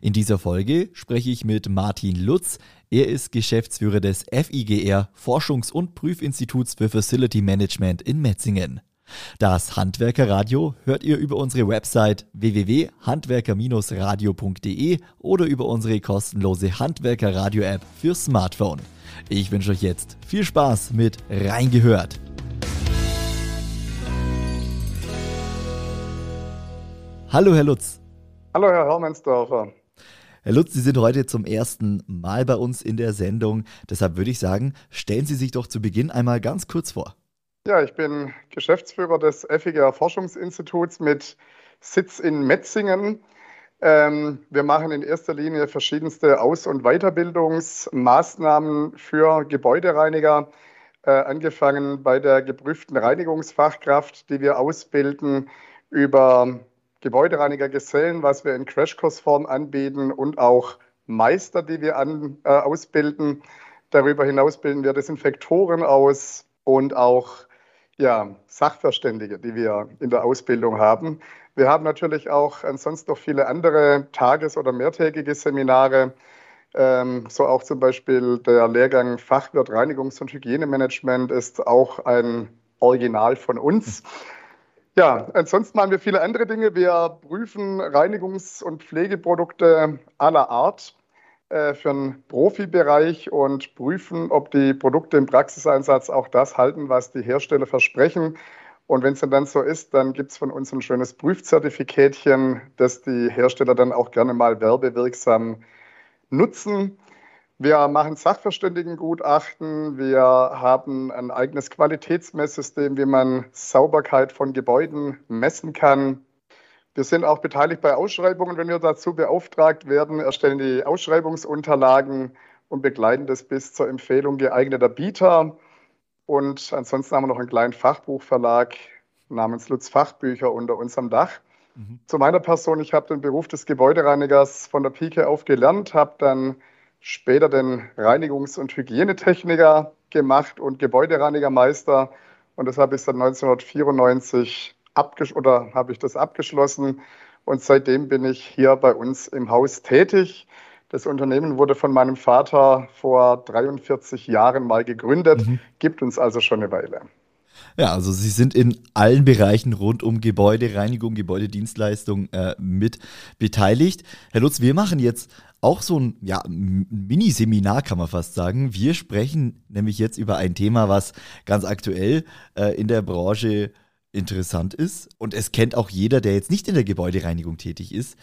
In dieser Folge spreche ich mit Martin Lutz. Er ist Geschäftsführer des FIGR Forschungs- und Prüfinstituts für Facility Management in Metzingen. Das Handwerkerradio hört ihr über unsere Website www.handwerker-radio.de oder über unsere kostenlose Handwerkerradio-App für Smartphone. Ich wünsche euch jetzt viel Spaß mit Reingehört. Hallo, Herr Lutz. Hallo, Herr Hermannsdorfer. Herr Lutz, Sie sind heute zum ersten Mal bei uns in der Sendung. Deshalb würde ich sagen, stellen Sie sich doch zu Beginn einmal ganz kurz vor. Ja, ich bin Geschäftsführer des FIGR Forschungsinstituts mit Sitz in Metzingen. Ähm, wir machen in erster Linie verschiedenste Aus- und Weiterbildungsmaßnahmen für Gebäudereiniger, äh, angefangen bei der geprüften Reinigungsfachkraft, die wir ausbilden, über Gebäudereinigergesellen, was wir in Crashkursform anbieten und auch Meister, die wir an, äh, ausbilden. Darüber hinaus bilden wir Desinfektoren aus und auch ja, Sachverständige, die wir in der Ausbildung haben. Wir haben natürlich auch ansonsten noch viele andere tages- oder mehrtägige Seminare, ähm, so auch zum Beispiel der Lehrgang Fachwirt Reinigungs- und Hygienemanagement ist auch ein Original von uns. Ja, ansonsten machen wir viele andere Dinge. Wir prüfen Reinigungs- und Pflegeprodukte aller Art äh, für den Profibereich und prüfen, ob die Produkte im Praxiseinsatz auch das halten, was die Hersteller versprechen. Und wenn es dann so ist, dann gibt es von uns ein schönes Prüfzertifikatchen, das die Hersteller dann auch gerne mal werbewirksam nutzen. Wir machen Sachverständigengutachten. Wir haben ein eigenes Qualitätsmesssystem, wie man Sauberkeit von Gebäuden messen kann. Wir sind auch beteiligt bei Ausschreibungen, wenn wir dazu beauftragt werden, erstellen die Ausschreibungsunterlagen und begleiten das bis zur Empfehlung geeigneter Bieter. Und ansonsten haben wir noch einen kleinen Fachbuchverlag namens Lutz Fachbücher unter unserem Dach. Mhm. Zu meiner Person, ich habe den Beruf des Gebäudereinigers von der Pike auf gelernt, habe dann später den Reinigungs- und Hygienetechniker gemacht und Gebäudereinigermeister. Und das habe ich seit 1994 abgesch oder habe ich das abgeschlossen. Und seitdem bin ich hier bei uns im Haus tätig. Das Unternehmen wurde von meinem Vater vor 43 Jahren mal gegründet, mhm. gibt uns also schon eine Weile. Ja, also Sie sind in allen Bereichen rund um Gebäudereinigung, Gebäudedienstleistung äh, mit beteiligt. Herr Lutz, wir machen jetzt auch so ein ja, Mini-Seminar, kann man fast sagen. Wir sprechen nämlich jetzt über ein Thema, was ganz aktuell äh, in der Branche interessant ist. Und es kennt auch jeder, der jetzt nicht in der Gebäudereinigung tätig ist.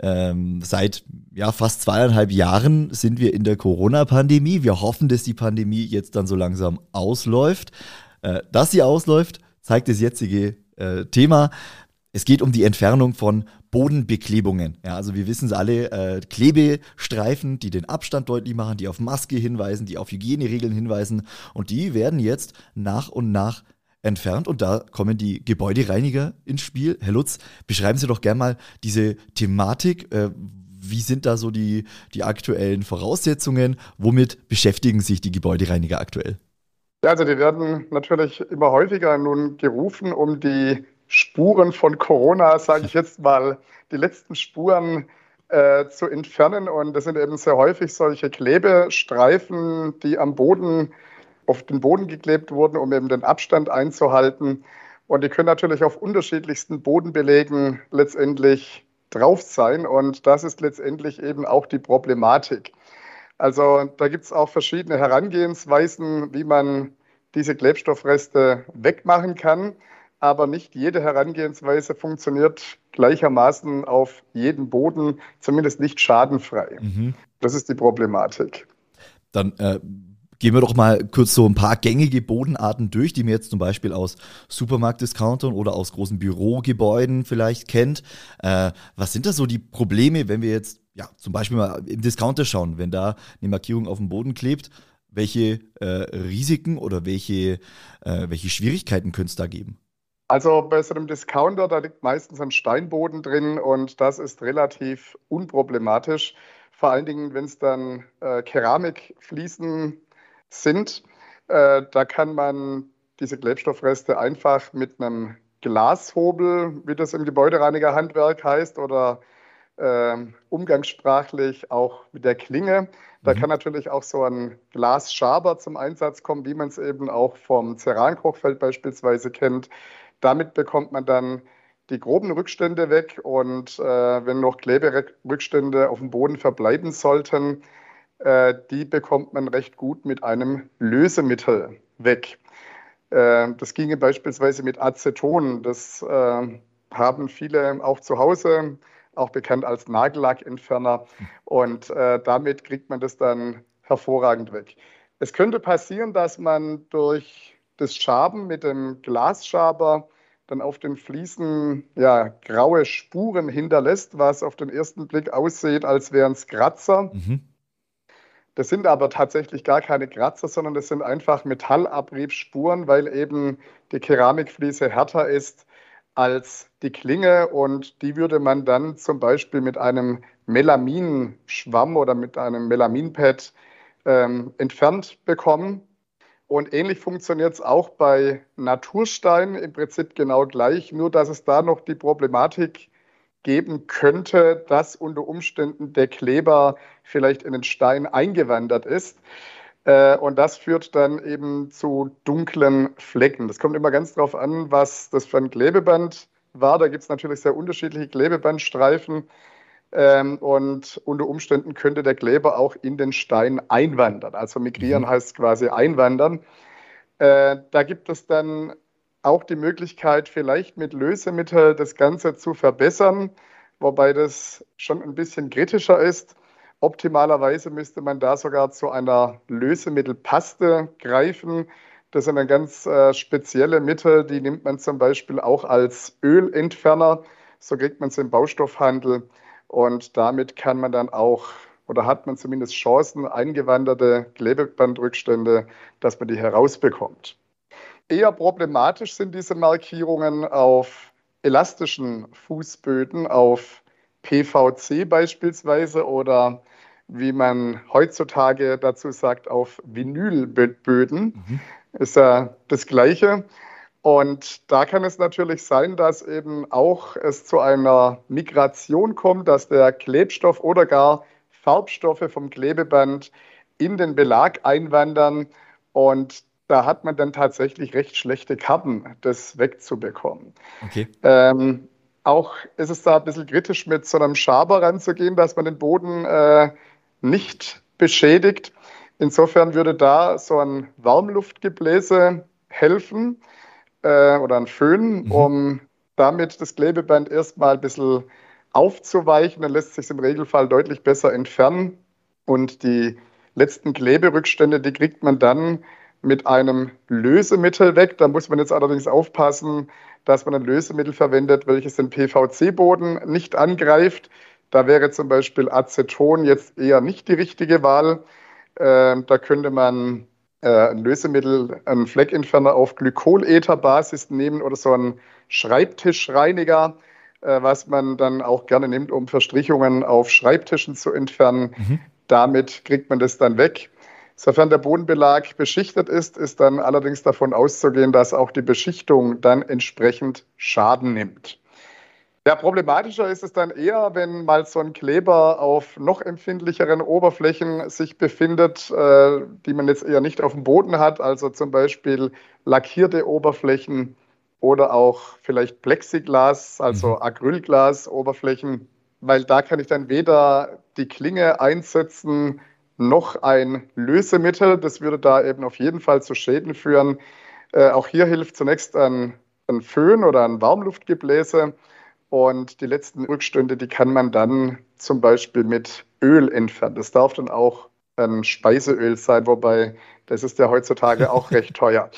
Ähm, seit ja, fast zweieinhalb Jahren sind wir in der Corona-Pandemie. Wir hoffen, dass die Pandemie jetzt dann so langsam ausläuft. Äh, dass sie ausläuft, zeigt das jetzige äh, Thema. Es geht um die Entfernung von Bodenbeklebungen. Ja, also wir wissen es alle, äh, Klebestreifen, die den Abstand deutlich machen, die auf Maske hinweisen, die auf Hygieneregeln hinweisen und die werden jetzt nach und nach entfernt und da kommen die Gebäudereiniger ins Spiel. Herr Lutz, beschreiben Sie doch gerne mal diese Thematik. Äh, wie sind da so die, die aktuellen Voraussetzungen? Womit beschäftigen sich die Gebäudereiniger aktuell? Ja, also die werden natürlich immer häufiger nun gerufen, um die Spuren von Corona, sage ich jetzt mal, die letzten Spuren äh, zu entfernen. Und das sind eben sehr häufig solche Klebestreifen, die am Boden, auf den Boden geklebt wurden, um eben den Abstand einzuhalten. Und die können natürlich auf unterschiedlichsten Bodenbelegen letztendlich drauf sein. Und das ist letztendlich eben auch die Problematik. Also da gibt es auch verschiedene Herangehensweisen, wie man diese Klebstoffreste wegmachen kann aber nicht jede Herangehensweise funktioniert gleichermaßen auf jedem Boden, zumindest nicht schadenfrei. Mhm. Das ist die Problematik. Dann äh, gehen wir doch mal kurz so ein paar gängige Bodenarten durch, die man jetzt zum Beispiel aus Supermarktdiscountern oder aus großen Bürogebäuden vielleicht kennt. Äh, was sind da so die Probleme, wenn wir jetzt ja, zum Beispiel mal im Discounter schauen, wenn da eine Markierung auf dem Boden klebt? welche äh, Risiken oder welche, äh, welche Schwierigkeiten könnte es da geben? Also bei so einem Discounter, da liegt meistens ein Steinboden drin und das ist relativ unproblematisch. Vor allen Dingen, wenn es dann äh, Keramikfliesen sind, äh, da kann man diese Klebstoffreste einfach mit einem Glashobel, wie das im Gebäudereinigerhandwerk heißt, oder umgangssprachlich auch mit der Klinge. Da mhm. kann natürlich auch so ein Glasschaber zum Einsatz kommen, wie man es eben auch vom Cerankochfeld beispielsweise kennt. Damit bekommt man dann die groben Rückstände weg und äh, wenn noch Kleberückstände auf dem Boden verbleiben sollten, äh, die bekommt man recht gut mit einem Lösemittel weg. Äh, das ginge beispielsweise mit Aceton. Das äh, haben viele auch zu Hause, auch bekannt als Nagellackentferner. Und äh, damit kriegt man das dann hervorragend weg. Es könnte passieren, dass man durch das Schaben mit dem Glasschaber dann auf den Fliesen ja, graue Spuren hinterlässt, was auf den ersten Blick aussieht, als wären es Kratzer. Mhm. Das sind aber tatsächlich gar keine Kratzer, sondern das sind einfach Metallabriebsspuren, weil eben die Keramikfliese härter ist als die Klinge und die würde man dann zum Beispiel mit einem Melaminschwamm oder mit einem Melaminpad ähm, entfernt bekommen. Und ähnlich funktioniert es auch bei Natursteinen im Prinzip genau gleich, nur dass es da noch die Problematik geben könnte, dass unter Umständen der Kleber vielleicht in den Stein eingewandert ist. Äh, und das führt dann eben zu dunklen Flecken. Das kommt immer ganz darauf an, was das für ein Klebeband war. Da gibt es natürlich sehr unterschiedliche Klebebandstreifen. Ähm, und unter Umständen könnte der Kleber auch in den Stein einwandern. Also migrieren mhm. heißt quasi einwandern. Äh, da gibt es dann auch die Möglichkeit, vielleicht mit Lösemittel das Ganze zu verbessern, wobei das schon ein bisschen kritischer ist. Optimalerweise müsste man da sogar zu einer Lösemittelpaste greifen. Das sind dann ganz äh, spezielle Mittel, die nimmt man zum Beispiel auch als Ölentferner. So kriegt man es im Baustoffhandel. Und damit kann man dann auch oder hat man zumindest Chancen, eingewanderte Klebebandrückstände, dass man die herausbekommt. Eher problematisch sind diese Markierungen auf elastischen Fußböden, auf PVC beispielsweise oder wie man heutzutage dazu sagt, auf Vinylböden. Mhm. Ist ja das Gleiche. Und da kann es natürlich sein, dass eben auch es zu einer Migration kommt, dass der Klebstoff oder gar Farbstoffe vom Klebeband in den Belag einwandern. Und da hat man dann tatsächlich recht schlechte Karten, das wegzubekommen. Okay. Ähm, auch ist es da ein bisschen kritisch, mit so einem Schaber ranzugehen, dass man den Boden äh, nicht beschädigt. Insofern würde da so ein Warmluftgebläse helfen äh, oder ein Föhn, mhm. um damit das Klebeband erstmal ein bisschen aufzuweichen. Dann lässt sich im Regelfall deutlich besser entfernen. Und die letzten Kleberückstände, die kriegt man dann mit einem Lösemittel weg. Da muss man jetzt allerdings aufpassen, dass man ein Lösemittel verwendet, welches den PVC-Boden nicht angreift. Da wäre zum Beispiel Aceton jetzt eher nicht die richtige Wahl. Äh, da könnte man äh, ein Lösemittel, einen Fleckentferner auf Glykoletherbasis nehmen oder so einen Schreibtischreiniger, äh, was man dann auch gerne nimmt, um Verstrichungen auf Schreibtischen zu entfernen. Mhm. Damit kriegt man das dann weg. Sofern der Bodenbelag beschichtet ist, ist dann allerdings davon auszugehen, dass auch die Beschichtung dann entsprechend Schaden nimmt. Ja, problematischer ist es dann eher, wenn mal so ein Kleber auf noch empfindlicheren Oberflächen sich befindet, äh, die man jetzt eher nicht auf dem Boden hat, also zum Beispiel lackierte Oberflächen oder auch vielleicht Plexiglas, also mhm. Acrylglas-Oberflächen, weil da kann ich dann weder die Klinge einsetzen noch ein Lösemittel. Das würde da eben auf jeden Fall zu Schäden führen. Äh, auch hier hilft zunächst ein, ein Föhn oder ein Warmluftgebläse und die letzten Rückstände, die kann man dann zum Beispiel mit Öl entfernen. Das darf dann auch ein Speiseöl sein, wobei das ist ja heutzutage auch recht teuer.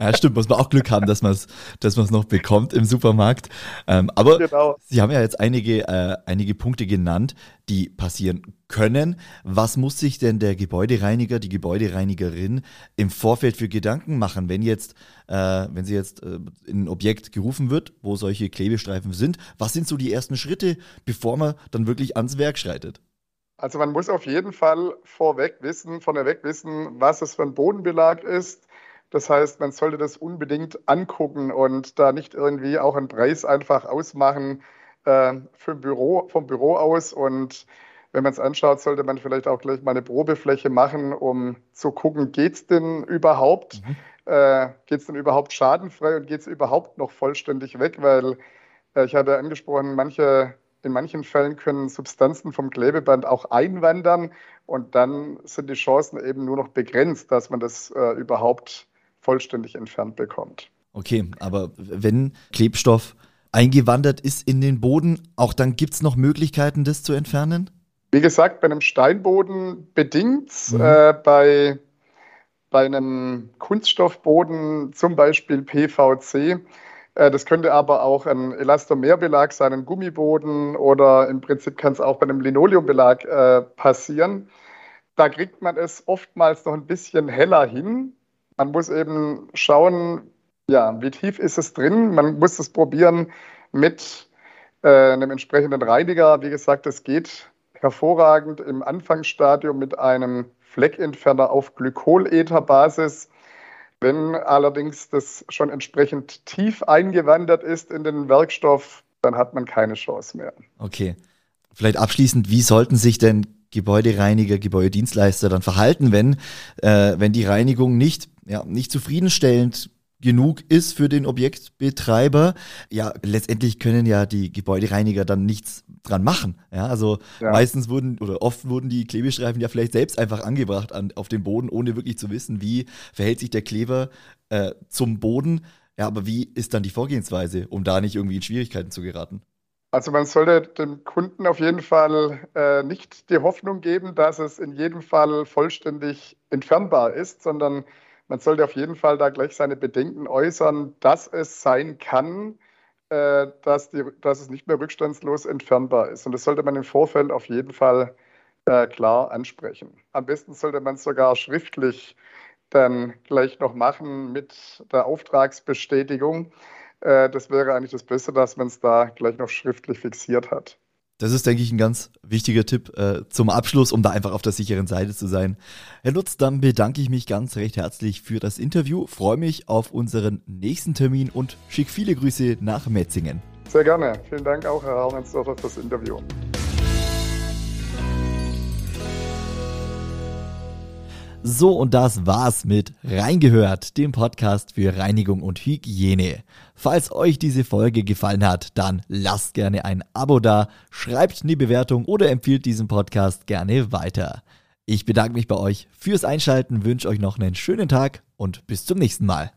Ja, stimmt, muss man auch Glück haben, dass man es dass noch bekommt im Supermarkt. Ähm, aber genau. Sie haben ja jetzt einige, äh, einige Punkte genannt, die passieren können. Was muss sich denn der Gebäudereiniger, die Gebäudereinigerin im Vorfeld für Gedanken machen, wenn jetzt, äh, wenn sie jetzt äh, in ein Objekt gerufen wird, wo solche Klebestreifen sind? Was sind so die ersten Schritte, bevor man dann wirklich ans Werk schreitet? Also man muss auf jeden Fall vorweg wissen, vorneweg wissen, was es für ein Bodenbelag ist das heißt, man sollte das unbedingt angucken und da nicht irgendwie auch einen Preis einfach ausmachen äh, Büro, vom Büro aus. Und wenn man es anschaut, sollte man vielleicht auch gleich mal eine Probefläche machen, um zu gucken, geht es denn überhaupt? Mhm. Äh, geht es denn überhaupt schadenfrei und geht es überhaupt noch vollständig weg? Weil äh, ich habe ja angesprochen, manche, in manchen Fällen können Substanzen vom Klebeband auch einwandern und dann sind die Chancen eben nur noch begrenzt, dass man das äh, überhaupt vollständig entfernt bekommt. Okay, aber wenn Klebstoff eingewandert ist in den Boden, auch dann gibt es noch Möglichkeiten, das zu entfernen? Wie gesagt, bei einem Steinboden bedingt, mhm. äh, bei, bei einem Kunststoffboden, zum Beispiel PVC, äh, das könnte aber auch ein Elastomerbelag sein, ein Gummiboden oder im Prinzip kann es auch bei einem Linoleumbelag äh, passieren. Da kriegt man es oftmals noch ein bisschen heller hin, man muss eben schauen, ja, wie tief ist es drin. Man muss es probieren mit äh, einem entsprechenden Reiniger. Wie gesagt, es geht hervorragend im Anfangsstadium mit einem Fleckentferner auf Glykoletherbasis. Wenn allerdings das schon entsprechend tief eingewandert ist in den Werkstoff, dann hat man keine Chance mehr. Okay. Vielleicht abschließend, wie sollten sich denn Gebäudereiniger, Gebäudedienstleister dann verhalten, wenn, äh, wenn die Reinigung nicht, ja, nicht zufriedenstellend genug ist für den Objektbetreiber, ja, letztendlich können ja die Gebäudereiniger dann nichts dran machen. Ja, also ja. meistens wurden oder oft wurden die Klebestreifen ja vielleicht selbst einfach angebracht an, auf den Boden, ohne wirklich zu wissen, wie verhält sich der Kleber äh, zum Boden. Ja, aber wie ist dann die Vorgehensweise, um da nicht irgendwie in Schwierigkeiten zu geraten? Also man sollte dem Kunden auf jeden Fall äh, nicht die Hoffnung geben, dass es in jedem Fall vollständig entfernbar ist, sondern man sollte auf jeden Fall da gleich seine Bedenken äußern, dass es sein kann, äh, dass, die, dass es nicht mehr rückstandslos entfernbar ist. Und das sollte man im Vorfeld auf jeden Fall äh, klar ansprechen. Am besten sollte man es sogar schriftlich dann gleich noch machen mit der Auftragsbestätigung äh, das wäre eigentlich das Beste, dass man es da gleich noch schriftlich fixiert hat. Das ist, denke ich, ein ganz wichtiger Tipp äh, zum Abschluss, um da einfach auf der sicheren Seite zu sein. Herr Lutz, dann bedanke ich mich ganz recht herzlich für das Interview, freue mich auf unseren nächsten Termin und schicke viele Grüße nach Metzingen. Sehr gerne. Vielen Dank auch, Herr Harmensdorfer, für das Interview. So, und das war's mit Reingehört, dem Podcast für Reinigung und Hygiene. Falls euch diese Folge gefallen hat, dann lasst gerne ein Abo da, schreibt eine Bewertung oder empfiehlt diesen Podcast gerne weiter. Ich bedanke mich bei euch fürs Einschalten, wünsche euch noch einen schönen Tag und bis zum nächsten Mal.